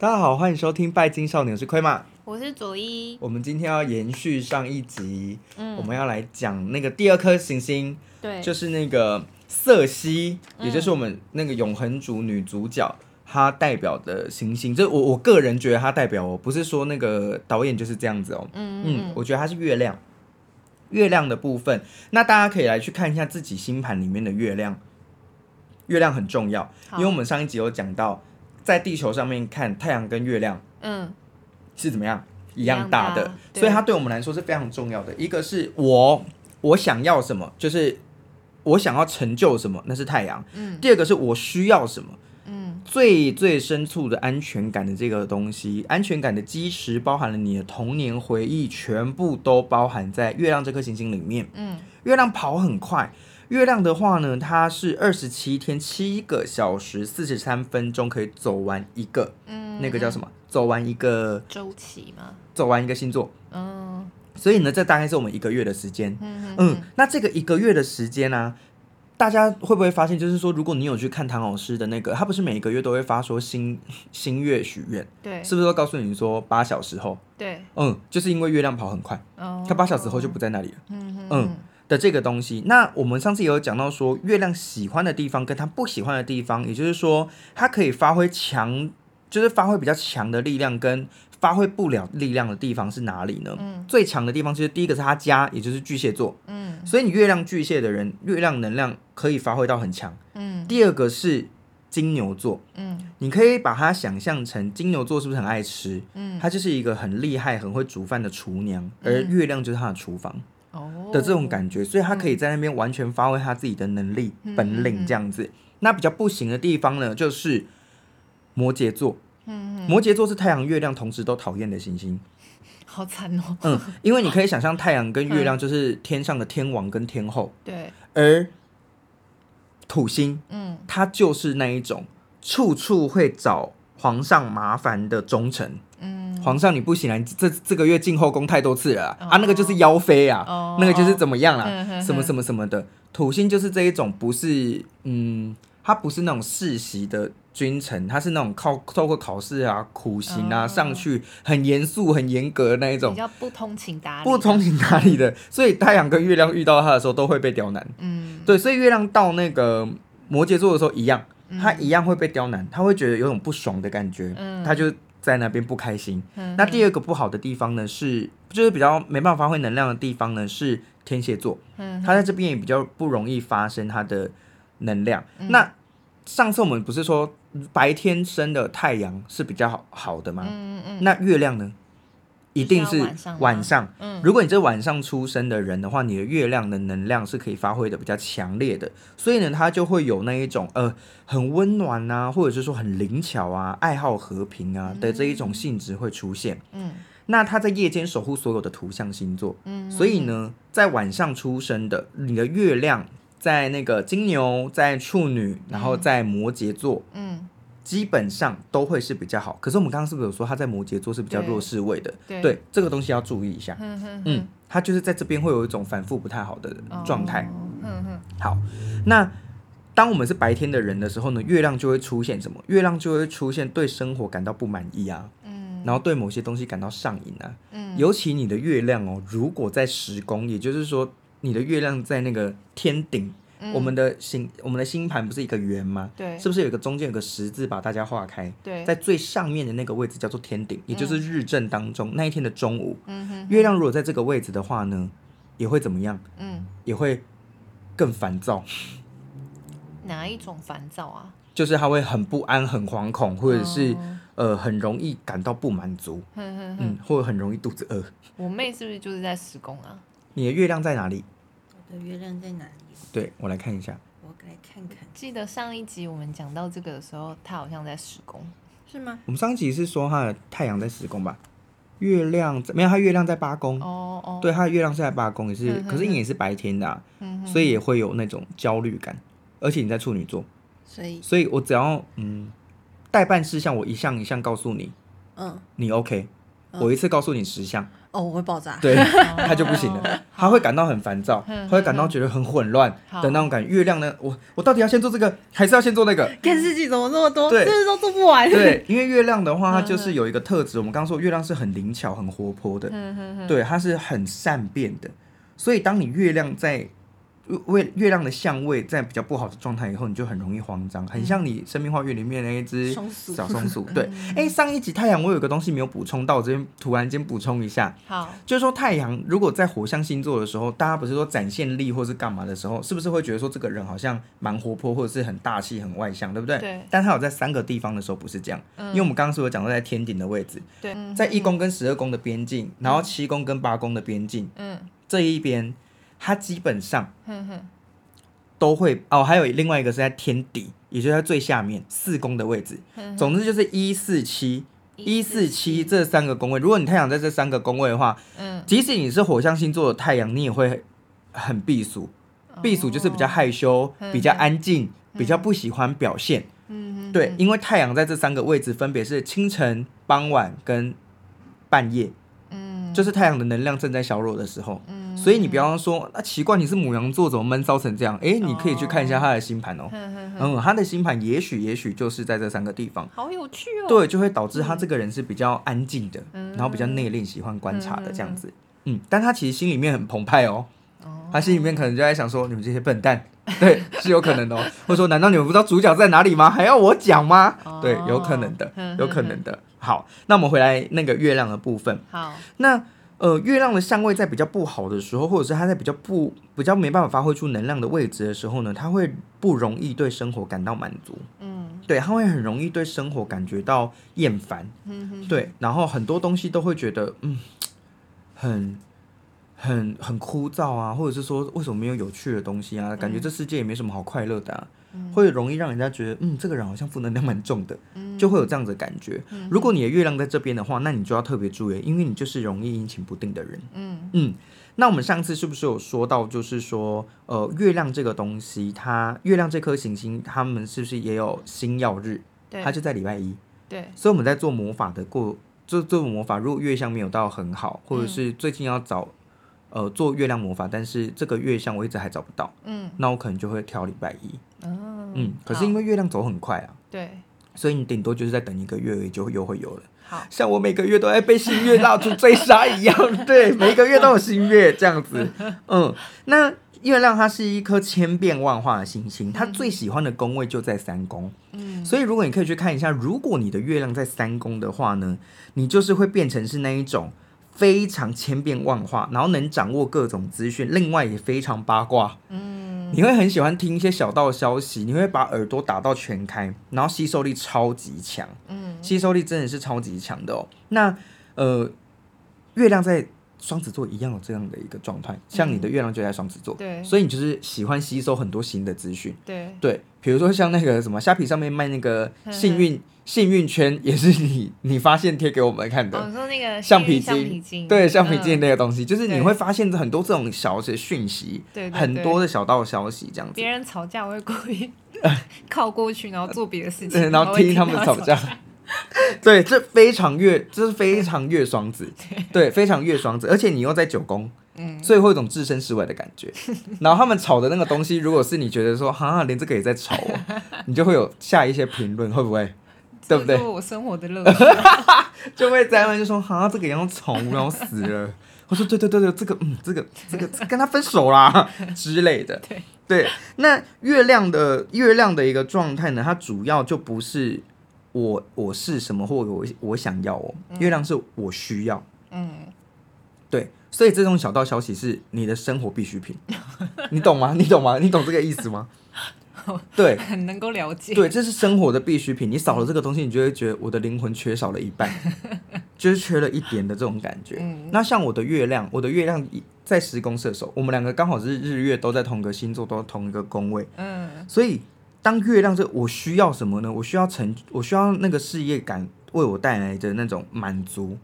大家好，欢迎收听《拜金少年》，我是亏马，我是佐伊。我们今天要延续上一集，嗯，我们要来讲那个第二颗行星，对，就是那个瑟西，也就是我们那个永恒族女主角，她代表的行星。这我我个人觉得她代表，我不是说那个导演就是这样子哦，嗯嗯，我觉得她是月亮，月亮的部分。那大家可以来去看一下自己星盘里面的月亮，月亮很重要，因为我们上一集有讲到。在地球上面看太阳跟月亮，嗯，是怎么样一样大的，所以它对我们来说是非常重要的。一个是我我想要什么，就是我想要成就什么，那是太阳。嗯，第二个是我需要什么，嗯，最最深处的安全感的这个东西，安全感的基石包含了你的童年回忆，全部都包含在月亮这颗行星里面。嗯，月亮跑很快。月亮的话呢，它是二十七天七个小时四十三分钟可以走完一个，嗯，那个叫什么？走完一个周期吗？走完一个星座，嗯，所以呢，这大概是我们一个月的时间，嗯那这个一个月的时间呢，啊，大家会不会发现，就是说，如果你有去看唐老师的那个，他不是每一个月都会发说新 新月许愿，对，是不是都告诉你说八小时后？对，嗯，就是因为月亮跑很快，哦，它八小时后就不在那里了，嗯嗯。嗯的这个东西，那我们上次也有讲到说，月亮喜欢的地方跟他不喜欢的地方，也就是说，它可以发挥强，就是发挥比较强的力量，跟发挥不了力量的地方是哪里呢？嗯，最强的地方其实第一个是他家，也就是巨蟹座，嗯，所以你月亮巨蟹的人，月亮能量可以发挥到很强，嗯。第二个是金牛座，嗯，你可以把它想象成金牛座是不是很爱吃？嗯，它就是一个很厉害、很会煮饭的厨娘，而月亮就是他的厨房。的这种感觉，所以他可以在那边完全发挥他自己的能力、嗯、本领这样子。嗯、那比较不行的地方呢，就是摩羯座。嗯，摩羯座是太阳、月亮同时都讨厌的行星，好惨哦。嗯，因为你可以想象太阳跟月亮就是天上的天王跟天后。对、嗯。而土星，嗯，它就是那一种处处会找皇上麻烦的忠臣。皇上你不行了，你这这个月进后宫太多次了啊！那个就是妖妃啊，哦、那个就是怎么样了？哦、什么什么什么的。土星就是这一种，不是嗯，他不是那种世袭的君臣，他是那种靠透过考试啊、苦行啊、哦、上去很严肃、很严格的那一种，比较不通情达理，不通情达理的。所以太阳跟月亮遇到他的时候，都会被刁难。嗯，对，所以月亮到那个摩羯座的时候一样，他一样会被刁难，他会觉得有种不爽的感觉，嗯，他就。在那边不开心。嗯、那第二个不好的地方呢，是就是比较没办法发挥能量的地方呢，是天蝎座。嗯，他在这边也比较不容易发生他的能量。嗯、那上次我们不是说白天生的太阳是比较好好的吗？嗯嗯，那月亮呢？一定是晚上。嗯，如果你这晚上出生的人的话，你的月亮的能量是可以发挥的比较强烈的，所以呢，它就会有那一种呃很温暖啊，或者是说很灵巧啊，爱好和平啊的这一种性质会出现。嗯，那它在夜间守护所有的图像星座。嗯，所以呢，在晚上出生的你的月亮在那个金牛，在处女，然后在摩羯座。嗯。基本上都会是比较好，可是我们刚刚是不是有说他在摩羯座是比较弱势位的？对，对，这个东西要注意一下。嗯哼哼嗯，他就是在这边会有一种反复不太好的状态。嗯嗯，好，那当我们是白天的人的时候呢，月亮就会出现什么？月亮就会出现对生活感到不满意啊，嗯，然后对某些东西感到上瘾啊，嗯，尤其你的月亮哦，如果在十宫，也就是说你的月亮在那个天顶。我们的星，我们的星盘不是一个圆吗？对，是不是有一个中间有个十字把大家划开？对，在最上面的那个位置叫做天顶，也就是日正当中那一天的中午。嗯哼，月亮如果在这个位置的话呢，也会怎么样？嗯，也会更烦躁。哪一种烦躁啊？就是他会很不安、很惶恐，或者是呃很容易感到不满足。嗯，或者很容易肚子饿。我妹是不是就是在施工啊？你的月亮在哪里？我的月亮在哪里？对，我来看一下，我来看看。记得上一集我们讲到这个的时候，他好像在施工，是吗？我们上一集是说他的太阳在十宫吧？月亮没有，他月亮在八宫。哦哦。对，他的月亮是在八宫，也是，可是你也是白天的啊，所以也会有那种焦虑感。而且你在处女座，所以，所以我只要嗯，待办事项，我一项一项告诉你，嗯，你 OK，我一次告诉你十项，哦，我会爆炸。对，他就不行了，他会感到很烦躁，他会感到觉得很混乱的那种感觉。月亮呢，我我到底要先做这个，还是要先做那个？看事情怎么那么多，对，是不是都做不完？对，因为月亮的话，它就是有一个特质，我们刚刚说月亮是很灵巧、很活泼的，对，它是很善变的。所以当你月亮在月月亮的相位在比较不好的状态以后，你就很容易慌张，很像你生命花园里面那一只小松鼠。对，哎、欸，上一集太阳我有一个东西没有补充到，我这边突然间补充一下。好，就是说太阳如果在火象星座的时候，大家不是说展现力或是干嘛的时候，是不是会觉得说这个人好像蛮活泼，或者是很大气、很外向，对不对？对。但他有在三个地方的时候不是这样，嗯、因为我们刚刚是有讲到在天顶的位置，对，在一宫跟十二宫的边境，然后七宫跟八宫的边境，嗯，这一边它基本上。都会哦，还有另外一个是在天底，也就是在最下面四宫的位置。总之就是一四七一四七这三个宫位。如果你太阳在这三个宫位的话，嗯，即使你是火象星座的太阳，你也会很避暑。避暑就是比较害羞，比较安静，比较不喜欢表现。嗯，对，因为太阳在这三个位置分别是清晨、傍晚跟半夜。嗯，就是太阳的能量正在削弱的时候。嗯。所以你比方说，那、啊、奇怪，你是母羊座，怎么闷骚成这样？哎、欸，你可以去看一下他的星盘哦。嗯，他的星盘也许也许就是在这三个地方。好有趣哦。对，就会导致他这个人是比较安静的，嗯、然后比较内敛，喜欢观察的这样子。嗯，但他其实心里面很澎湃哦。他心里面可能就在想说，你们这些笨蛋，对，是有可能的哦。或者说，难道你们不知道主角在哪里吗？还要我讲吗？对，有可能的，有可能的。好，那我们回来那个月亮的部分。好，那。呃，月亮的相位在比较不好的时候，或者是它在比较不比较没办法发挥出能量的位置的时候呢，它会不容易对生活感到满足。嗯，对，它会很容易对生活感觉到厌烦。嗯哼，对，然后很多东西都会觉得嗯，很很很枯燥啊，或者是说为什么没有有趣的东西啊？感觉这世界也没什么好快乐的啊。会容易让人家觉得，嗯，这个人好像负能量蛮重的，就会有这样子的感觉。如果你的月亮在这边的话，那你就要特别注意，因为你就是容易阴晴不定的人。嗯嗯。那我们上次是不是有说到，就是说，呃，月亮这个东西，它月亮这颗行星，他们是不是也有星耀日？对，它就在礼拜一。对。所以我们在做魔法的过，做做魔法，如果月相没有到很好，或者是最近要找。呃，做月亮魔法，但是这个月相我一直还找不到。嗯，那我可能就会挑礼拜一。哦，嗯，可是因为月亮走很快啊，对，所以你顶多就是再等一个月而已，就又会有了。好，像我每个月都在被新月蜡烛追杀一样，对，每个月都有新月这样子。嗯，那月亮它是一颗千变万化的星星，它最喜欢的宫位就在三宫。嗯，所以如果你可以去看一下，如果你的月亮在三宫的话呢，你就是会变成是那一种。非常千变万化，然后能掌握各种资讯，另外也非常八卦。嗯，你会很喜欢听一些小道消息，你会把耳朵打到全开，然后吸收力超级强。嗯，吸收力真的是超级强的哦。那呃，月亮在。双子座一样有这样的一个状态，像你的月亮就在双子座，对，所以你就是喜欢吸收很多新的资讯，对。对，比如说像那个什么虾皮上面卖那个幸运幸运圈，也是你 你发现贴给我们看的，我说那个橡皮筋，对，橡皮筋那个东西，就是你会发现很多这种小的讯息，对，很多的小道消息这样子。别人吵架我会故意 靠过去，然后做别的事情，然后听他们吵架。对，这非常月，这是非常月双子，对，非常月双子，而且你又在九宫，嗯，所以会有一种置身事外的感觉。然后他们吵的那个东西，如果是你觉得说，哈，连这个也在吵哦，你就会有下一些评论，会不会？对不对？我生活的乐趣，就会在那就说，哈，这个要吵，然后死了。我说，对对对对，这个，嗯，这个这个跟他分手啦 之类的。对对，那月亮的月亮的一个状态呢，它主要就不是。我我是什么，或我我想要哦。月亮是我需要，嗯，对，所以这种小道消息是你的生活必需品，你懂吗？你懂吗？你懂这个意思吗？对，很能够了解。对，这是生活的必需品，你少了这个东西，你就会觉得我的灵魂缺少了一半，就是缺了一点的这种感觉。嗯，那像我的月亮，我的月亮在十宫射手，我们两个刚好是日月都在同个星座，都同一个宫位，嗯，所以。当月亮这，我需要什么呢？我需要成，我需要那个事业感为我带来的那种满足，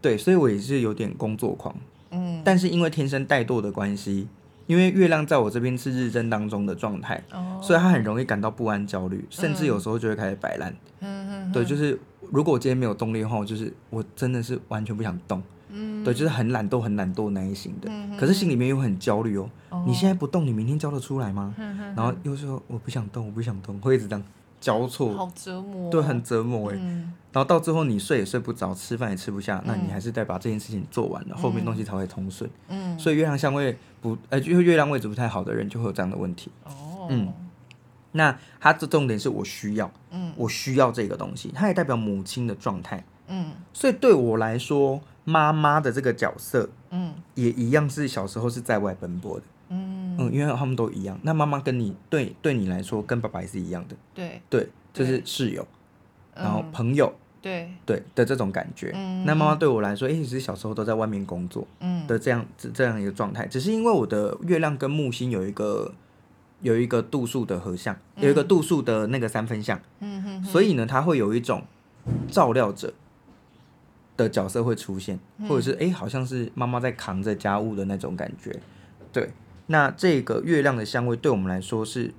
对，所以我也是有点工作狂，嗯，但是因为天生怠惰的关系，因为月亮在我这边是日正当中的状态，哦，所以他很容易感到不安、焦虑，甚至有时候就会开始摆烂，嗯，对，就是如果我今天没有动力的话，就是我真的是完全不想动，对，就是很懒惰、很懒惰那一型的。嗯、可是心里面又很焦虑哦，哦。你现在不动，你明天交得出来吗？嗯、然后又说我不想动，我不想动，会一直这样交错，好折磨。对，很折磨哎、嗯。然后到最后你睡也睡不着，吃饭也吃不下，嗯、那你还是得把这件事情做完了，嗯、后面东西才会通顺。嗯。所以月亮相位不，呃，就是月亮位置不太好的人就会有这样的问题。哦。嗯。那它的重点是我需要，嗯，我需要这个东西，它也代表母亲的状态，嗯，所以对我来说，妈妈的这个角色，嗯，也一样是小时候是在外奔波的，嗯。嗯，因为他们都一样。那妈妈跟你对对你来说，跟爸爸也是一样的，对。对，就是室友，嗯、然后朋友，对。对的这种感觉。嗯、那妈妈对我来说，哎、欸，其实小时候都在外面工作，嗯。的这样这这样一个状态，只是因为我的月亮跟木星有一个。有一个度数的合相，有一个度数的那个三分相，嗯哼哼，所以呢，它会有一种照料者的角色会出现，或者是哎、欸，好像是妈妈在扛着家务的那种感觉。对，那这个月亮的香味对我们来说是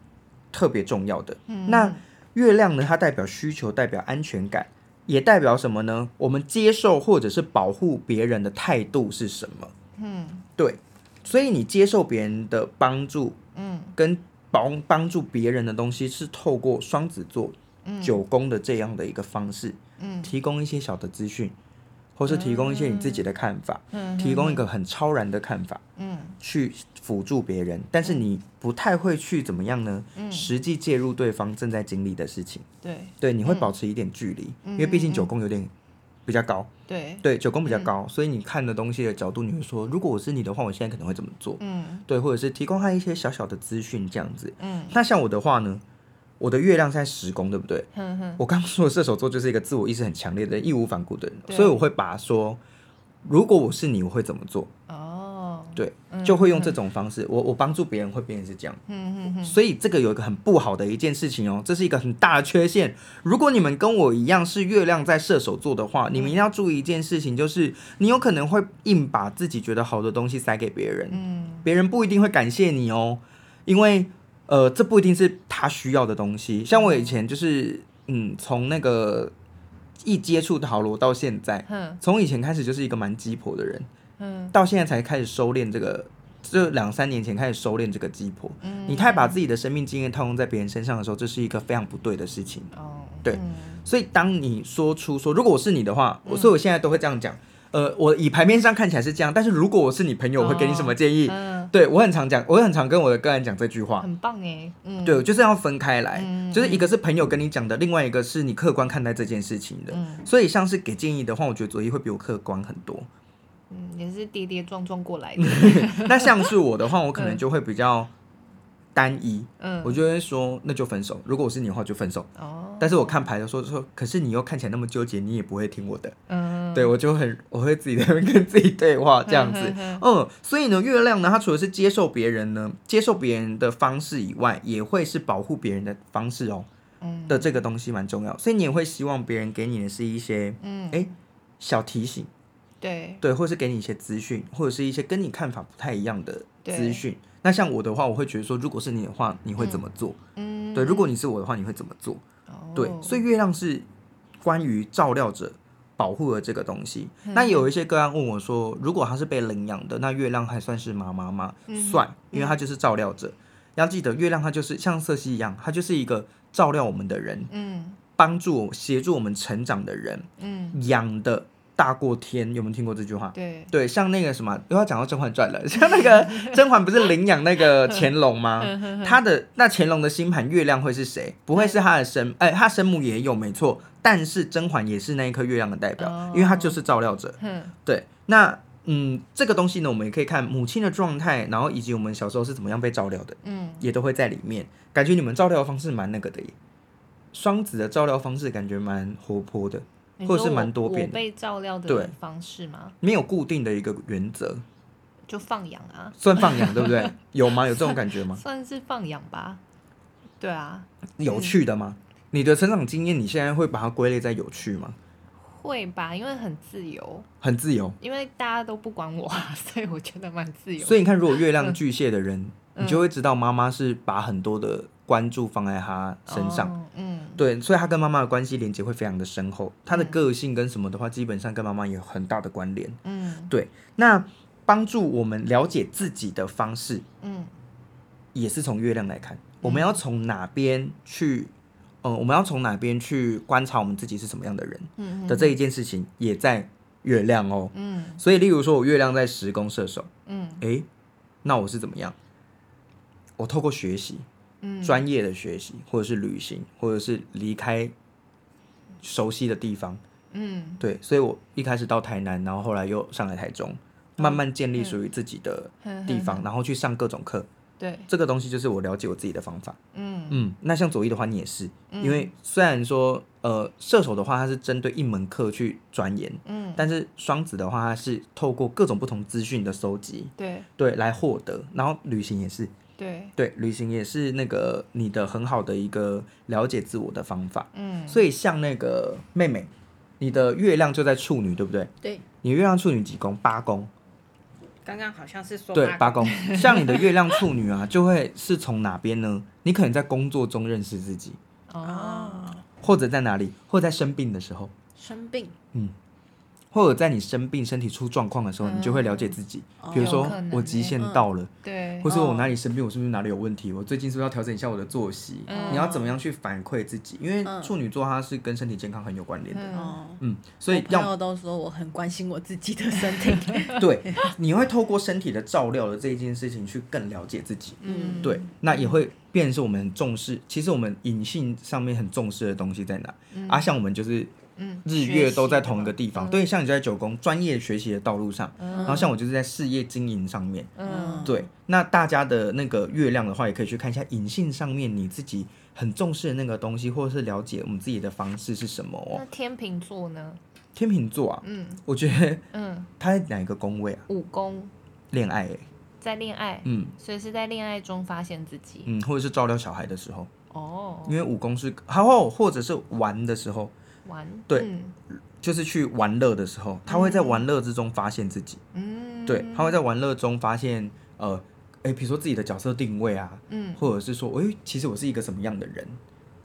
特别重要的。嗯那月亮呢，它代表需求，代表安全感，也代表什么呢？我们接受或者是保护别人的态度是什么？嗯，对，所以你接受别人的帮助，嗯，跟帮帮助别人的东西是透过双子座、嗯、九宫的这样的一个方式，嗯，提供一些小的资讯，或是提供一些你自己的看法，嗯，提供一个很超然的看法，嗯，去辅助别人，但是你不太会去怎么样呢？嗯，实际介入对方正在经历的事情，对，对，你会保持一点距离，嗯，因为毕竟九宫有点比较高，对，对，九宫比较高，所以你看的东西的角度，你会说，如果我是你的话，我现在可能会怎么做？嗯，对，或者是提供他一些小小的资讯这样子。嗯，那像我的话呢，我的月亮在十宫，对不对？嗯哼，我刚刚说的射手座就是一个自我意识很强烈的人，义无反顾的人，所以我会把说，如果我是你，我会怎么做？哦，对，就会用这种方式，我我帮助别人会变成是这样。所以这个有一个很不好的一件事情哦，这是一个很大的缺陷。如果你们跟我一样是月亮在射手座的话，你们一定要注意一件事情，就是你有可能会硬把自己觉得好的东西塞给别人，嗯，别人不一定会感谢你哦，因为呃，这不一定是他需要的东西。像我以前就是，嗯，从那个一接触塔罗到现在，从以前开始就是一个蛮鸡婆的人。嗯，到现在才开始收敛这个，就两三年前开始收敛这个鸡婆。嗯，你太把自己的生命经验套用在别人身上的时候，这是一个非常不对的事情。哦，对，嗯、所以当你说出说，如果我是你的话，我、嗯、所以我现在都会这样讲。呃，我以牌面上看起来是这样，但是如果我是你朋友，我会给你什么建议？对我很常讲，我很常跟我的个人讲这句话。很棒哎，嗯，对，就是要分开来，嗯、就是一个是朋友跟你讲的，另外一个是你客观看待这件事情的。嗯，所以像是给建议的话，我觉得佐伊会比我客观很多。嗯，也是跌跌撞撞过来的。那像是我的话，我可能就会比较单一。嗯，我就会说，那就分手。如果我是你的话，就分手。哦。但是我看牌的时候说，可是你又看起来那么纠结，你也不会听我的。嗯。对，我就很，我会自己在那边跟自己对话这样子。嗯，嗯。所以呢，月亮呢，它除了是接受别人呢，接受别人的方式以外，也会是保护别人的方式哦。嗯。的这个东西蛮重要，所以你也会希望别人给你的是一些，嗯，哎，小提醒。对对，或是给你一些资讯，或者是一些跟你看法不太一样的资讯。那像我的话，我会觉得说，如果是你的话，你会怎么做？嗯，对，如果你是我的话，你会怎么做？哦，对，所以月亮是关于照料者、保护了这个东西。嗯。那有一些个案问我说，如果他是被领养的，那月亮还算是妈妈吗？嗯，算，因为他就是照料者。嗯。要记得，月亮它就是像瑟西一样，它就是一个照料我们的人，嗯，帮助协助我们成长的人，嗯，养的。大过天，有没有听过这句话？对对，像那个什么，又要讲到《甄嬛传》了。像那个甄嬛不是领养那个乾隆吗？他的那乾隆的星盘月亮会是谁？不会是他的生，哎，他生母也有没错，但是甄嬛也是那一颗月亮的代表，因为她就是照料者。嗯对，那嗯，这个东西呢，我们也可以看母亲的状态，然后以及我们小时候是怎么样被照料的，嗯，也都会在里面。感觉你们照料的方式蛮那个的耶，双子的照料方式感觉蛮活泼的。或者是蛮多变的被照料的方式吗？没有固定的一个原则，就放养啊，算放养对不对？有吗？有这种感觉吗？算是放养吧。对啊，有趣的吗？你的成长经验，你现在会把它归类在有趣吗？会吧，因为很自由，很自由，因为大家都不管我，所以我觉得蛮自由。所以你看，如果月亮巨蟹的人，你就会知道妈妈是把很多的。关注放在他身上，哦、嗯，对，所以他跟妈妈的关系连接会非常的深厚。他的个性跟什么的话，基本上跟妈妈有很大的关联，嗯，对，那帮助我们了解自己的方式，嗯，也是从月亮来看，我们要从哪边去，嗯、呃，我们要从哪边去观察我们自己是什么样的人，嗯的这一件事情也在月亮哦，嗯，所以例如说我月亮在十宫射手，嗯，诶，那我是怎么样？我透过学习，嗯，专业的学习，或者是旅行，或者是离开熟悉的地方，嗯，对，所以我一开始到台南，然后后来又上来台中，慢慢建立属于自己的地方，然后去上各种课。对，这个东西就是我了解我自己的方法。嗯嗯，那像左翼的话，你也是，因为虽然说呃射手的话，它是针对一门课去钻研，嗯，但是双子的话，它是透过各种不同资讯的收集，对对，来获得。然后旅行也是，对对，旅行也是那个你的很好的一个了解自我的方法。嗯，所以像那个妹妹，你的月亮就在处女，对不对？对，你月亮处女几宫？八宫。刚刚好像是说对八宫，像你的月亮处女啊，就会是从哪边呢？你可能在工作中认识自己。哦，或者在哪里，或者在生病的时候。生病，嗯。或者在你生病、身体出状况的时候，你就会了解自己。比如说，我极限到了，对，或者我哪里生病，我是不是哪里有问题？我最近是不是要调整一下我的作息？你要怎么样去反馈自己？因为处女座它是跟身体健康很有关联的。嗯，所以朋友都说我很关心我自己的身体。对，你会透过身体的照料的这一件事情去更了解自己。嗯，对，那也会变成是我们很重视。其实我们隐性上面很重视的东西在哪？啊，像我们就是。日月都在同一个地方，对，像你就在九宫专业学习的道路上，然后像我就是在事业经营上面，对。那大家的那个月亮的话，也可以去看一下隐性上面你自己很重视的那个东西，或者是了解我们自己的方式是什么哦。那天秤座呢？天秤座啊，嗯，我觉得，嗯，他在哪一个宫位啊？五宫。恋爱，在恋爱，嗯，所以是在恋爱中发现自己，嗯，或者是照料小孩的时候，哦，因为武功是，然后或者是玩的时候。玩对，嗯、就是去玩乐的时候，他会在玩乐之中发现自己。嗯，对，他会在玩乐中发现，呃，诶，比如说自己的角色定位啊，嗯，或者是说，诶，其实我是一个什么样的人？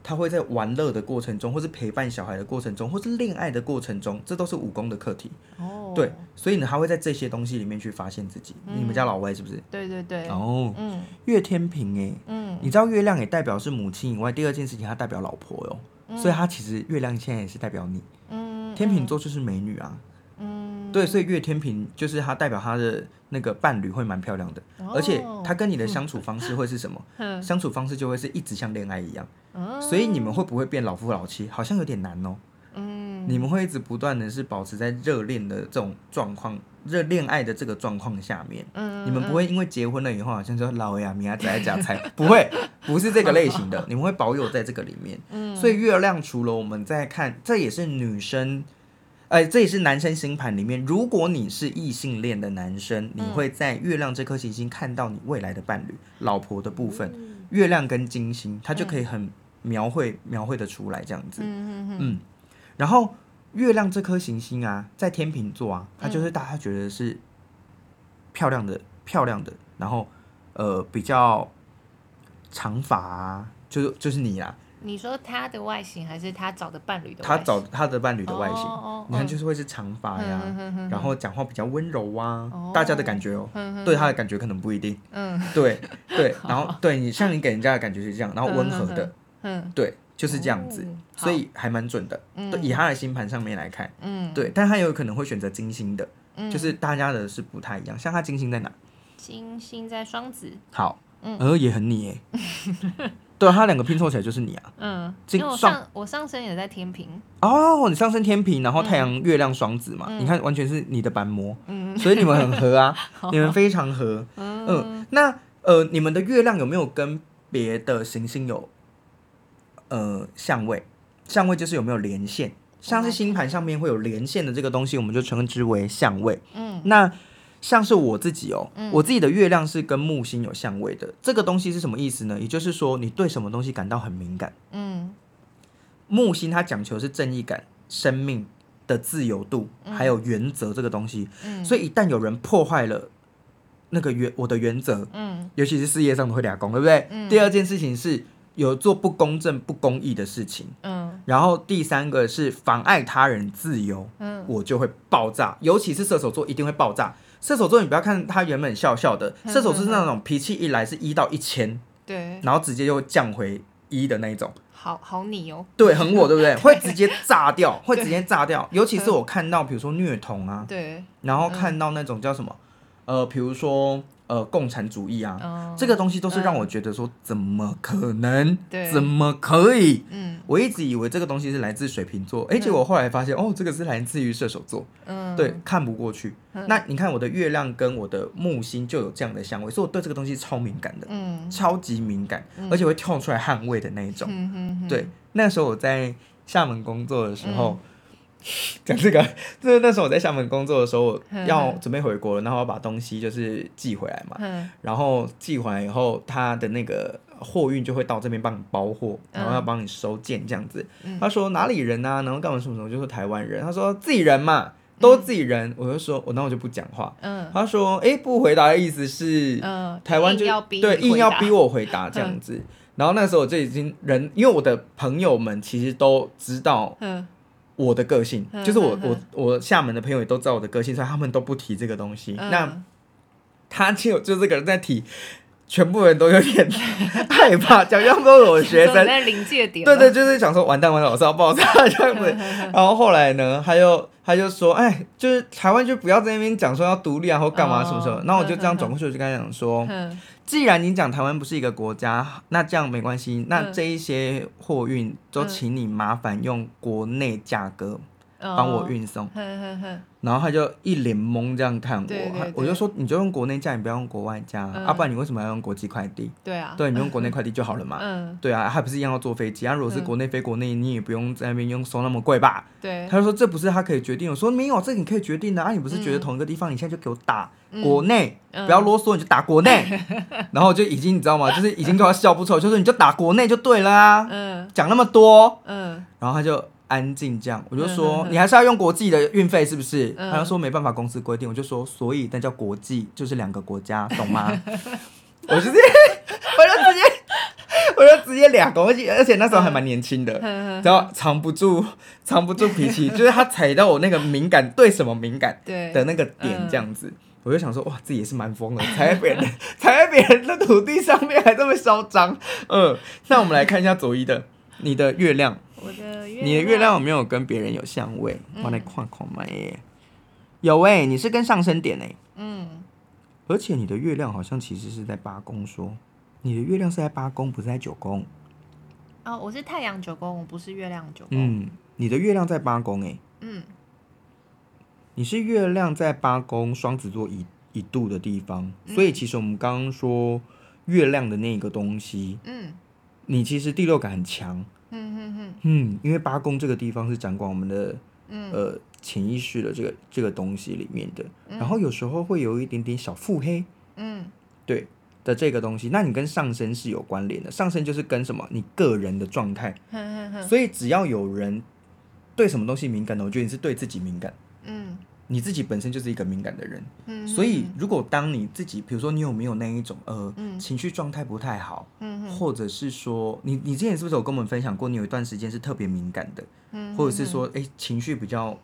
他会在玩乐的过程中，或是陪伴小孩的过程中，或是恋爱的过程中，这都是武功的课题。哦，对，所以呢，他会在这些东西里面去发现自己。嗯、你们家老外是不是？对对对。哦，嗯，月天平哎，嗯，你知道月亮也代表是母亲以外，第二件事情它代表老婆哟。所以它其实月亮现在也是代表你，嗯，天秤座就是美女啊，嗯，对，所以月天平就是它代表它的那个伴侣会蛮漂亮的，而且他跟你的相处方式会是什么？相处方式就会是一直像恋爱一样，所以你们会不会变老夫老妻？好像有点难哦，嗯，你们会一直不断的是保持在热恋的这种状况。热恋爱的这个状况下面，嗯、你们不会因为结婚了以后，好像说老呀，米亚仔假菜，不会，不是这个类型的，你们会保有在这个里面。嗯、所以月亮除了我们在看，这也是女生，哎、呃，这也是男生星盘里面。如果你是异性恋的男生，你会在月亮这颗行星看到你未来的伴侣、老婆的部分。嗯、月亮跟金星，它就可以很描绘、描绘的出来这样子。嗯，嗯，然后。月亮这颗行星啊，在天秤座啊，它就是大家觉得是漂亮的、漂亮的，然后呃比较长发啊，就是就是你啊。你说他的外形还是他找的伴侣的？他找他的伴侣的外形，你看就是会是长发呀，然后讲话比较温柔啊，大家的感觉哦，对他的感觉可能不一定。嗯，对对，然后对你像你给人家的感觉是这样，然后温和的，嗯，对。就是这样子，哦、所以还蛮准的。嗯、对，以他的星盘上面来看，嗯，对，但他有可能会选择金星的，嗯、就是大家的是不太一样。像他金星在哪？金星在双子。好，嗯，呃，也很你哎。对，他两个拼凑起来就是你啊。嗯，金因为我上我上升也在天平。哦，你上升天平，然后太阳、月亮双子嘛，嗯、你看完全是你的板模。嗯，所以你们很合啊，你们非常合。嗯，嗯，那呃，你们的月亮有没有跟别的行星有？呃，相位，相位就是有没有连线，像是星盘上面会有连线的这个东西，我们就称之为相位。嗯，那像是我自己哦，嗯、我自己的月亮是跟木星有相位的，这个东西是什么意思呢？也就是说，你对什么东西感到很敏感。嗯，木星它讲求是正义感、生命的自由度，还有原则这个东西。嗯，所以一旦有人破坏了那个原我的原则，嗯，尤其是事业上的会俩攻，对不对？嗯，第二件事情是。有做不公正、不公义的事情，嗯，然后第三个是妨碍他人自由，嗯，我就会爆炸，尤其是射手座一定会爆炸。射手座你不要看他原本笑笑的，射手是那种脾气一来是一到一千，对，然后直接就会降回一的那一种。好好你哦，对，很我，对不对？会直接炸掉，会直接炸掉。尤其是我看到，比如说虐童啊，对，然后看到那种叫什么，呃，比如说呃共产主义啊，哦、这个东西都是让我觉得说，怎么可能？对，怎么可以？嗯，我一直以为这个东西是来自水瓶座，哎，结果后来发现，哦，这个是来自于射手座。嗯，对，看不过去。那你看我的月亮跟我的木星就有这样的相位，所以我对这个东西超敏感的，嗯，超级敏感，而且会跳出来捍卫的那一种。对，那时候我在厦门工作的时候，讲这个，就是那时候我在厦门工作的时候，要准备回国了，然后要把东西就是寄回来嘛，然后寄回来以后，他的那个货运就会到这边帮你包货，然后要帮你收件这样子。他说哪里人啊？然后干嘛什么什么？就说台湾人。他说自己人嘛。都是自己人，我就说，我那我就不讲话。嗯，他说，哎，不回答的意思是，嗯，台湾就对，硬要逼我回答这样子。然后那时候我就已经人，因为我的朋友们其实都知道，我的个性，就是我我我厦门的朋友也都知道我的个性，所以他们都不提这个东西。那他就就这个人在提。全部人都有点 害怕，讲这么多我的学生。在临界点，对对，就是想说完蛋完蛋，老师要爆炸这样子。然后后来呢，他又他就说，哎，就是台湾就不要在那边讲说要独立啊或干嘛什么什么。那我就这样转过去，我就跟他讲说，既然你讲台湾不是一个国家，那这样没关系，那这一些货运都请你麻烦用国内价格帮我运送。然后他就一脸懵这样看我，对对对，我就说你就用国内价，你不要用国外价，嗯、啊，不然你为什么要用国际快递？对啊，对，你用国内快递就好了嘛。嗯，对啊，还不是一样要坐飞机啊？如果是国内飞国内，你也不用在那边用收那么贵吧？对，他就说这不是他可以决定。我说没有，这你可以决定的啊，你不是觉得同一个地方，你现在就给我打国内，嗯、不要啰嗦，你就打国内。嗯、然后就已经你知道吗？就是已经快要笑不出来，就是你就打国内就对了啊。嗯，讲那么多，嗯，然后他就。安静这样，我就说你还是要用国际的运费是不是？他就说没办法，公司规定。我就说所以那叫国际，就是两个国家，懂吗？我就直接，我就直接，我就直接两个，而且而且那时候还蛮年轻的，然后藏不住，藏不住脾气，就是他踩到我那个敏感，对什么敏感的那个点这样子，我就想说哇，自己也是蛮疯的，踩在别人的，踩在别人的土地上面还这么嚣张。嗯，那我们来看一下左一的，你的月亮。我的月你的月亮有没有跟别人有相位？我来看看嘛耶，有哎、欸，你是跟上升点哎、欸，嗯，而且你的月亮好像其实是在八宫，说。你的月亮是在八宫，不是在九宫。哦，我是太阳九宫，我不是月亮九宫。嗯，你的月亮在八宫哎、欸，嗯，你是月亮在八宫双子座一一度的地方，所以其实我们刚刚说月亮的那个东西，嗯，你其实第六感很强。嗯哼哼，嗯，因为八宫这个地方是掌管我们的，嗯、呃，潜意识的这个这个东西里面的，嗯、然后有时候会有一点点小腹黑，嗯，对的这个东西，那你跟上升是有关联的，上升就是跟什么你个人的状态，所以只要有人对什么东西敏感的，我觉得你是对自己敏感，嗯。你自己本身就是一个敏感的人，所以如果当你自己，比如说你有没有那一种呃、嗯、情绪状态不太好，嗯、哼或者是说你你之前是不是有跟我们分享过，你有一段时间是特别敏感的，嗯、哼或者是说哎、欸、情绪比较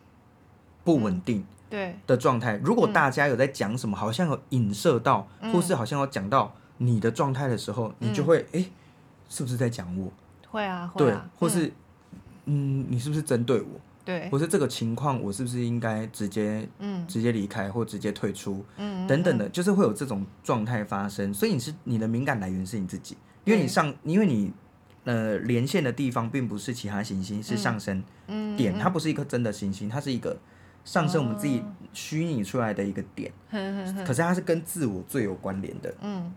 不稳定，对。的状态，如果大家有在讲什么，好像有影射到，嗯、或是好像有讲到你的状态的时候，嗯、你就会哎、欸、是不是在讲我？会啊，会啊，对，或是嗯，嗯你是不是针对我？对，或是这个情况，我是不是应该直接，嗯，直接离开或直接退出，嗯，等等的，就是会有这种状态发生。所以你是你的敏感来源是你自己，因为你上，因为你呃连线的地方并不是其他行星，是上升点，它不是一颗真的行星，它是一个上升我们自己虚拟出来的一个点，可是它是跟自我最有关联的，嗯。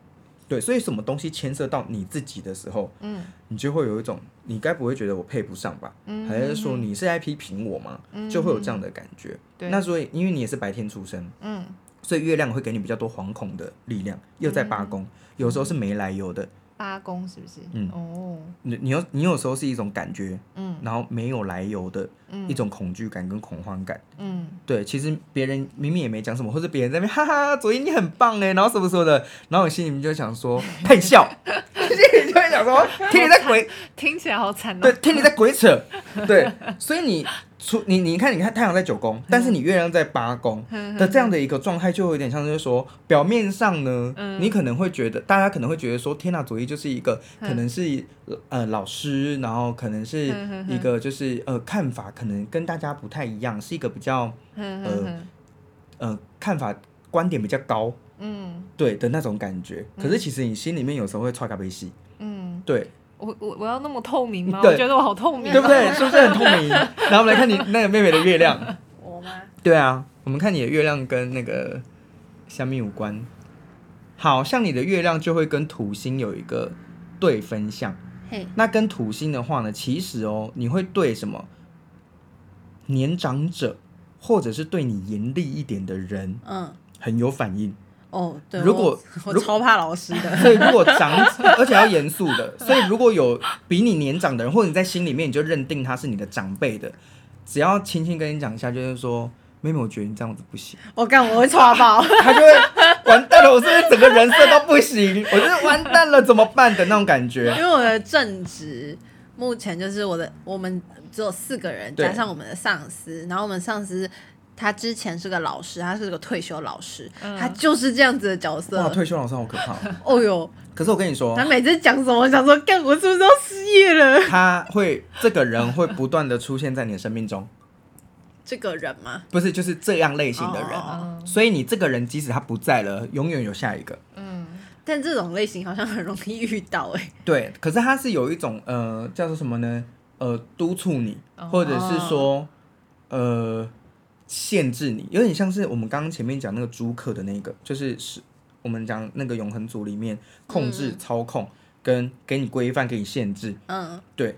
对，所以什么东西牵涉到你自己的时候，嗯，你就会有一种，你该不会觉得我配不上吧？嗯，还是说你是在批评我吗？嗯，就会有这样的感觉。对，那所以因为你也是白天出生，嗯，所以月亮会给你比较多惶恐的力量，又在八宫，有时候是没来由的。八宫是不是？嗯。哦，你你有你有时候是一种感觉，嗯，然后没有来由的一种恐惧感跟恐慌感，嗯，对，其实别人明明也没讲什么，或者别人在那边哈哈，左一你很棒哎，然后什么什么的，然后我心里面就想说 配笑，心里就会想说，听你在鬼，听起来好惨哦。对，听你在鬼扯，对，所以你出你你看你看太阳在九宫，但是你月亮在八宫的这样的一个状态，就有点像是说，表面上呢，你可能会觉得，大家可能会觉得说，天呐，佐伊就是一个可能是呃老师，然后可能是一个就是呃看法可能跟大家不太一样，是一个比较呃呃看法观点比较高。嗯，对的那种感觉，可是其实你心里面有时候会剉咖啡戏。嗯，对，我我我要那么透明吗？我觉得我好透明，对不对？是不是很透明？然后我们来看你那个妹妹的月亮。我吗？对啊，我们看你的月亮跟那个虾米有关。好像你的月亮就会跟土星有一个对分相。嘿，那跟土星的话呢，其实哦，你会对什么年长者，或者是对你严厉一点的人，嗯，很有反应。哦，对，如果我，我超怕老师的，所以如果长，而且要严肃的，所以如果有比你年长的人，或者你在心里面你就认定他是你的长辈的，只要轻轻跟你讲一下，就是说，妹妹，我觉得你这样子不行，我干，我会抓爆，他就会完蛋了，我是不是整个人设都不行？我就是完蛋了，怎么办的那种感觉？因为我的正职目前就是我的，我们只有四个人，加上我们的上司，然后我们上司。他之前是个老师，他是个退休老师，嗯、他就是这样子的角色。哇，退休老师好可怕！哦哟，可是我跟你说，他每次讲什么，我想说，干，我是不是要失业了？他会，这个人会不断的出现在你的生命中。这个人吗？不是，就是这样类型的人。哦、所以你这个人即使他不在了，永远有下一个。嗯，但这种类型好像很容易遇到哎。对，可是他是有一种呃，叫做什么呢？呃，督促你，或者是说，哦、呃。限制你，有点像是我们刚刚前面讲那个租客的那个，就是是我们讲那个永恒组里面控制、嗯、操控跟给你规范、给你限制，嗯，对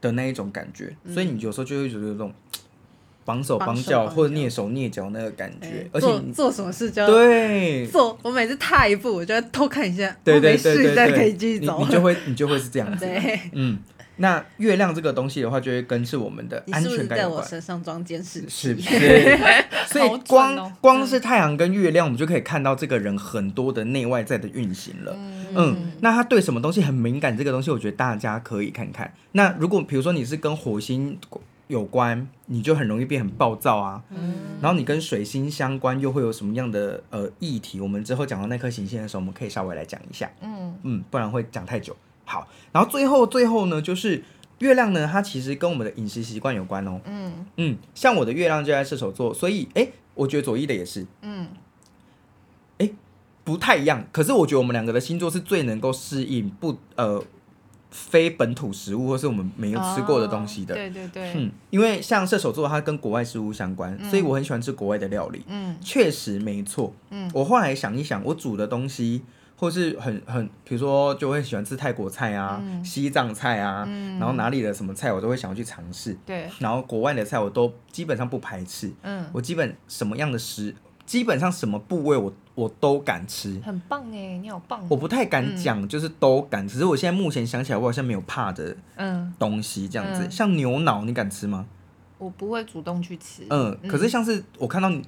的那一种感觉，嗯、所以你有时候就会觉得这种绑手绑脚或者蹑手蹑脚那个感觉，欸、而且做做什么事就对。做，我每次踏一步，我就要偷看一下，对对对对对，再可以继续走，你，你就会你就会是这样子，嗯。那月亮这个东西的话，就会跟是我们的安全感有关。在我身上装监视器，是不是？所以光、哦、光是太阳跟月亮，我们就可以看到这个人很多的内外在的运行了。嗯，嗯，那他对什么东西很敏感？这个东西，我觉得大家可以看看。那如果比如说你是跟火星有关，你就很容易变很暴躁啊。嗯。然后你跟水星相关，又会有什么样的呃议题？我们之后讲到那颗行星的时候，我们可以稍微来讲一下。嗯嗯，不然会讲太久。好，然后最后最后呢，就是月亮呢，它其实跟我们的饮食习惯有关哦。嗯嗯，像我的月亮就在射手座，所以哎，我觉得左一的也是。嗯，哎，不太一样。可是我觉得我们两个的星座是最能够适应不呃非本土食物或是我们没有吃过的东西的。哦、对对对。嗯，因为像射手座，它跟国外食物相关，嗯、所以我很喜欢吃国外的料理。嗯，确实没错。嗯，我后来想一想，我煮的东西。或是很很，比如说就会喜欢吃泰国菜啊、嗯、西藏菜啊，嗯、然后哪里的什么菜我都会想要去尝试。对，然后国外的菜我都基本上不排斥。嗯，我基本什么样的食，基本上什么部位我我都敢吃。很棒哎，你好棒！我不太敢讲，就是都敢。只是我现在目前想起来，我好像没有怕的嗯东西这样子。嗯、像牛脑，你敢吃吗？我不会主动去吃。嗯，可是像是我看到你。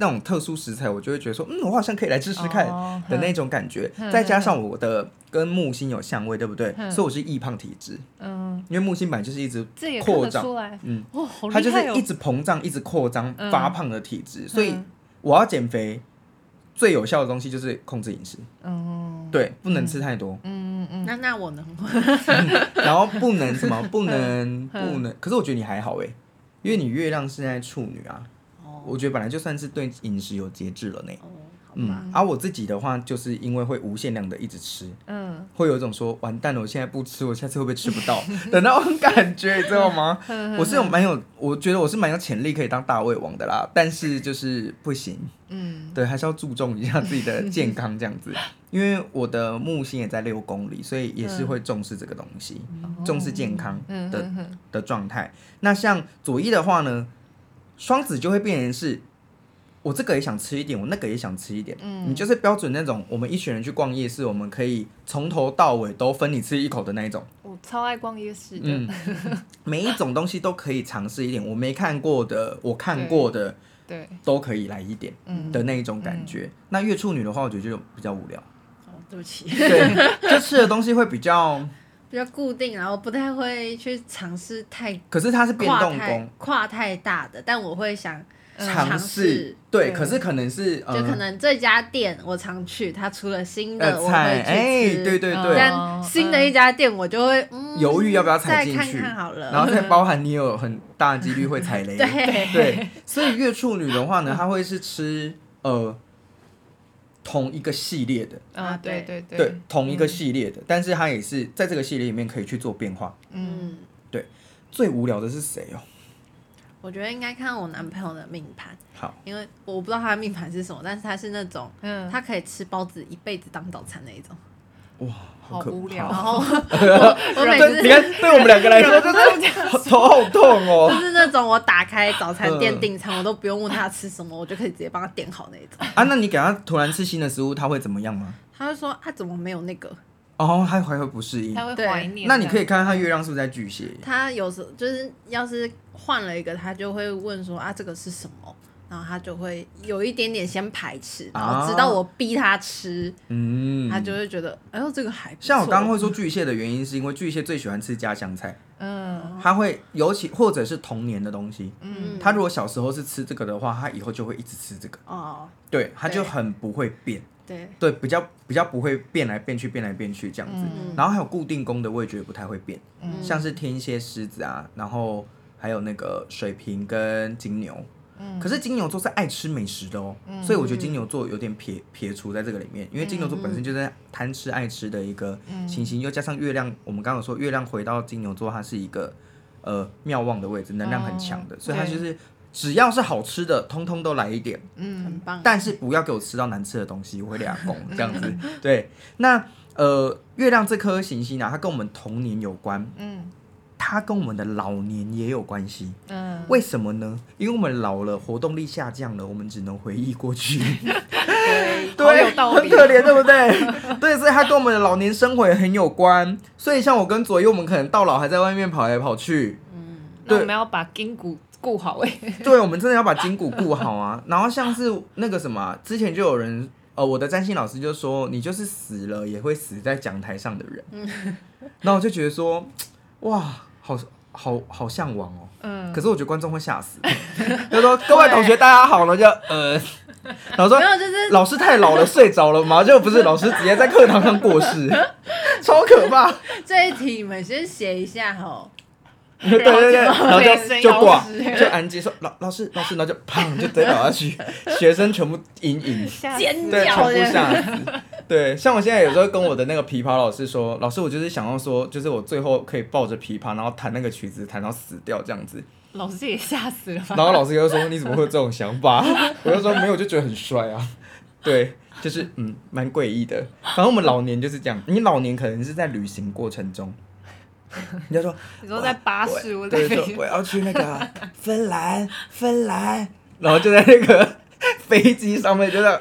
那种特殊食材，我就会觉得说，嗯，我好像可以来试试看的那种感觉。再加上我的跟木星有相位，对不对？所以我是易胖体质。嗯，因为木星本来就是一直扩张，嗯，它就是一直膨胀、一直扩张、发胖的体质。所以我要减肥，最有效的东西就是控制饮食。嗯，对，不能吃太多。嗯嗯嗯，那那我能？然后不能什么？不能不能？可是我觉得你还好哎，因为你月亮是在处女啊。我觉得本来就算是对饮食有节制了呢。嗯，而、啊、我自己的话，就是因为会无限量的一直吃，嗯，会有一种说完蛋了，我现在不吃，我下次会不会吃不到的那种感觉，你知道吗？我是有蛮有，我觉得我是蛮有潜力可以当大胃王的啦，但是就是不行，嗯，对，还是要注重一下自己的 健康这样子，因为我的木星也在六公里，所以也是会重视这个东西，嗯、重视健康的的状态。那像左一的话呢？双子就会变成是，我这个也想吃一点，我那个也想吃一点。嗯，你就是标准那种，我们一群人去逛夜市，我们可以从头到尾都分你吃一口的那一种。我超爱逛夜市的，嗯，每一种东西都可以尝试一点，我没看过的，我看过的，对，都可以来一点的那一种感觉。嗯，那月处女的话，我觉得就比较无聊。对不起。对，就吃的东西会比较比较固定，然后不太会去尝试太。可是它是变动工，跨太大的，但我会想尝试。对，可是可能是就可能这家店我常去，它出了新的我会去吃。哎，对对对。但新的一家店我就会犹豫要不要踩进去，看看好了。然后再包含你有很大的几率会踩雷。对对，所以月处女的话呢，她会是吃呃。同一个系列的。啊，对。对对，对。同一个系列的，嗯、但是它也是在这个系列里面可以去做变化。嗯，对，最无聊的是谁哦？我觉得应该看我男朋友的命盘。好，因为我不知道他的命盘是什么，但是他是那种，嗯，他可以吃包子一辈子当早餐那一种。哇，好无聊。然后 我每次你看，对我们两个来说，就是头好痛哦。就是那种我打开早餐店订餐，我都不用问他吃什么，我就可以直接帮他点好那种。啊，那你给他突然吃新的食物，他会怎么样吗？他会说他怎么没有那个？哦，他还会不适应，他会怀念。那你可以看看他月亮是不是在巨蟹。他有时候就是要是换了一个，他就会问说啊，这个是什么？然后他就会有一点点先排斥，然后直到我逼他吃，嗯，他就会觉得，哎呦，这个还像我刚刚会说巨蟹的原因，是因为巨蟹最喜欢吃家乡菜，嗯，他会尤其或者是童年的东西，嗯，他如果小时候是吃这个的话，他以后就会一直吃这个，哦，对，他就很不会变，对，对，比较比较不会变来变去，变来变去这样子，然后还有固定宫的，我也觉得不太会变，像是天蝎、狮子啊，然后还有那个水瓶跟金牛。可是金牛座是爱吃美食的哦，嗯、所以我觉得金牛座有点撇撇除在这个里面，因为金牛座本身就是贪吃爱吃的一个行星，嗯、又加上月亮，我们刚刚有说月亮回到金牛座，它是一个呃妙望的位置，能量很强的，哦、所以它就是只要是好吃的，通通都来一点，嗯，很棒。但是不要给我吃到难吃的东西，我会俩拱 这样子。对，那呃月亮这颗行星啊，它跟我们童年有关，嗯。它跟我们的老年也有关系，嗯，为什么呢？因为我们老了，活动力下降了，我们只能回忆过去，对，对，很可怜，对不对？对，所以它跟我们的老年生活也很有关。所以像我跟左右，我们可能到老还在外面跑来跑去，嗯，对，我们要把筋骨顾好哎，对，我们真的要把筋骨顾好啊。然后像是那个什么，之前就有人，呃，我的占星老师就说，你就是死了也会死在讲台上的人，嗯，然后我就觉得说，哇。好好好向往哦，嗯，可是我觉得观众会吓死。他说：“各位同学，大家好了。”就呃，然后说：“没有，就是老师太老了，睡着了嘛。”就不是老师直接在课堂上过世，超可怕。这一题你们先写一下哈。对对对，然后就就挂，就安静说老老师老师，然后就砰就直接倒下去，学生全部隐隐，尖叫，全部吓死。对，像我现在有时候跟我的那个琵琶老师说，老师我就是想要说，就是我最后可以抱着琵琶，然后弹那个曲子，弹到死掉这样子。老师也吓死了。然后老师又说你怎么会有这种想法？我就说没有，就觉得很帅啊。对，就是嗯，蛮诡异的。反正我们老年就是这样，你老年可能是在旅行过程中。你就说，你说在巴士，我对，说我要去那个 芬兰，芬兰，然后就在那个 飞机上面就在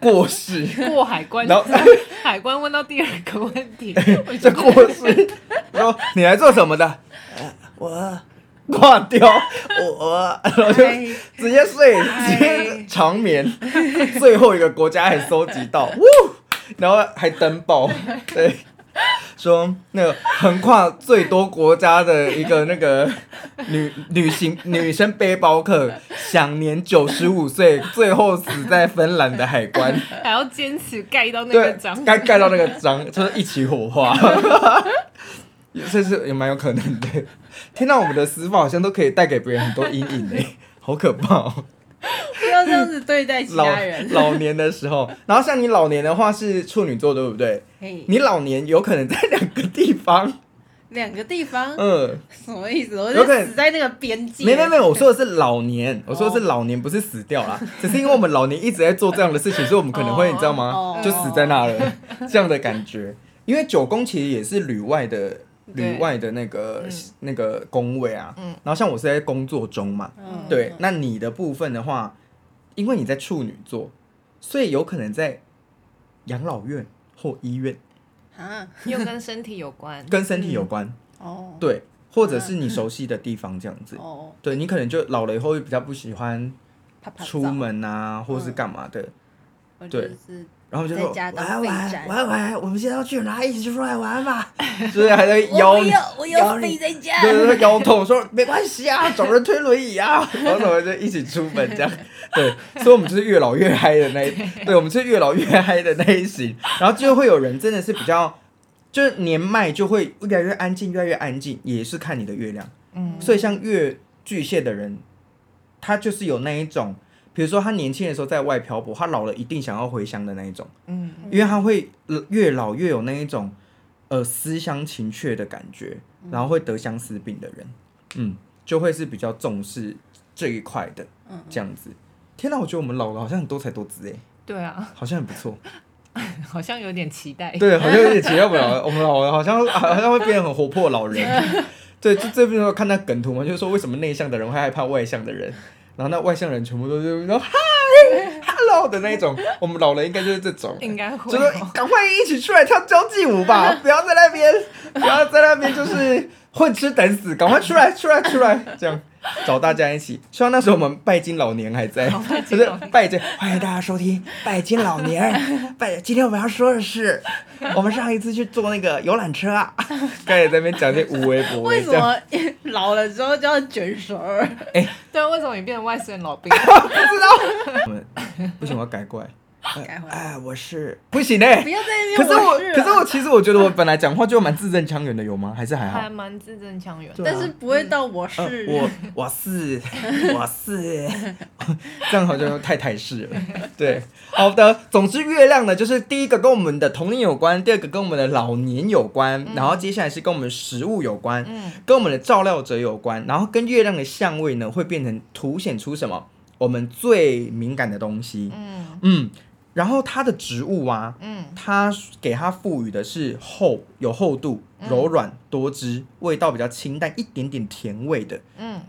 过世，过海关，然后海关问到第二个问题，就过世，然后你来做什么的？我挂掉，我，然后就直接睡，直接长眠，最后一个国家还收集到，然后还登报，对。说那个横跨最多国家的一个那个女旅行女生背包客，享年九十五岁，最后死在芬兰的海关，还要坚持盖到那个章，盖盖到那个章，就是一起火化，这是也蛮有可能的。听到我们的死法好像都可以带给别人很多阴影诶，好可怕哦。不 要这样子对待其他人。老，老年的时候，然后像你老年的话是处女座，对不对.你老年有可能在两个地方。两个地方？嗯。什么意思？我就死在那个边界。没没没，我说的是老年，我说的是老年，不是死掉啦。Oh. 只是因为我们老年一直在做这样的事情，所以我们可能会，你知道吗？Oh. 就死在那了，oh. 这样的感觉。因为九宫其实也是旅外的。旅外的那个、嗯、那个宫位啊，嗯、然后像我是在工作中嘛，嗯、对，那你的部分的话，因为你在处女座，所以有可能在养老院或医院。啊，又跟身体有关，跟身体有关、对，或者是你熟悉的地方这样子。哦，对，你可能就老了以后会比较不喜欢出门啊，或是干嘛的。对。然后就说玩玩玩玩，我们现在要去哪？一起出来玩吧。就是还在摇，我要飞在家。对对对，摇头说没关系啊，找人推轮椅啊。然后我们就一起出门这样。对，所以我们就是越老越嗨的那一，对，我们是越老越嗨的那一型。然后就会有人真的是比较，就是年迈就会越来越安静，越来越安静，也是看你的月亮。嗯。所以像月巨蟹的人，他就是有那一种。比如说，他年轻的时候在外漂泊，他老了一定想要回乡的那一种，嗯，因为他会越老越有那一种，呃，思乡情切的感觉，然后会得相思病的人，嗯，就会是比较重视这一块的，嗯，这样子。天哪，我觉得我们老了好像很多才多姿哎，对啊，好像很不错，好像有点期待，对，好像有点期待，我们老了，我们老了好像 好像会变得很活泼老人，对，就这边有看那梗图嘛，就是说为什么内向的人会害怕外向的人。然后那外向人全部都是然后嗨，hello 的那一种，我们老人应该就是这种，应该会，就是赶快一起出来跳交际舞吧，不要在那边，不要在那边就是混吃等死，赶快出来，出来，出来，这样。找大家一起，希望那时候我们拜金老年还在，就是拜金。欢迎大家收听拜金老年。拜，今天我们要说的是，我们上一次去坐那个游览车啊，刚才在那边讲些无微博。为什么老了之后就要卷舌儿？哎、欸，对啊，为什么你变成外星人老兵？不知道。我们为什么要改过来？哎，哎，我是不行嘞！不要在那边。可是我，可是我，其实我觉得我本来讲话就蛮字正腔圆的，有吗？还是还好？还蛮字正腔圆，但是不会到我是。我我是我 是，这样好像太台式了。对，好的。总之，月亮呢，就是第一个跟我们的童年有关，第二个跟我们的老年有关，然后接下来是跟我们食物有关，跟我们的照料者有关，然后跟月亮的相位呢，会变成凸显出什么？我们最敏感的东西。嗯嗯。然后它的植物啊，嗯，它给它赋予的是厚，有厚度、柔软、多汁，味道比较清淡，一点点甜味的，嗯，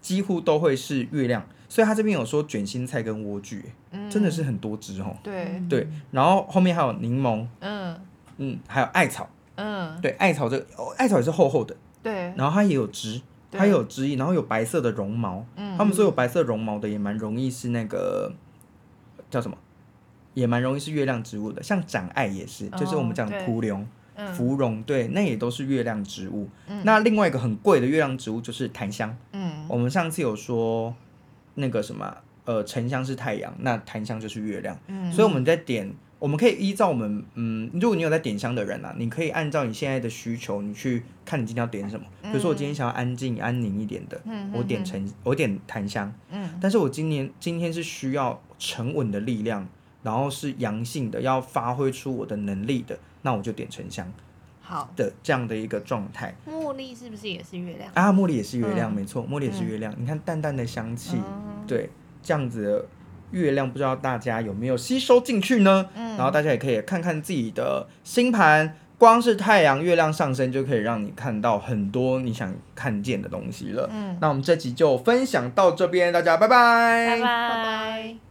几乎都会是月亮。所以它这边有说卷心菜跟莴苣，嗯，真的是很多汁哦。对。对，然后后面还有柠檬，嗯。嗯，还有艾草，嗯，对，艾草这个艾草也是厚厚的，对，然后它也有汁，它也有汁液，然后有白色的绒毛，嗯，他们说有白色绒毛的也蛮容易是那个叫什么？也蛮容易是月亮植物的，像掌艾也是，就是我们讲的蒲龙、芙蓉，对，那也都是月亮植物。嗯、那另外一个很贵的月亮植物就是檀香。嗯，我们上次有说那个什么，呃，沉香是太阳，那檀香就是月亮。嗯，所以我们在点，我们可以依照我们，嗯，如果你有在点香的人啊，你可以按照你现在的需求，你去看你今天要点什么。比如说我今天想要安静、安宁一点的，嗯、我点沉，我点檀香。嗯，但是我今年今天是需要沉稳的力量。然后是阳性的，要发挥出我的能力的，那我就点沉香。好的，这样的一个状态。茉莉是不是也是月亮啊？茉莉也是月亮，嗯、没错，茉莉也是月亮。嗯、你看淡淡的香气，嗯、对，这样子的月亮，不知道大家有没有吸收进去呢？嗯、然后大家也可以看看自己的星盘，光是太阳、月亮上升就可以让你看到很多你想看见的东西了。嗯，那我们这集就分享到这边，大家拜拜，拜拜。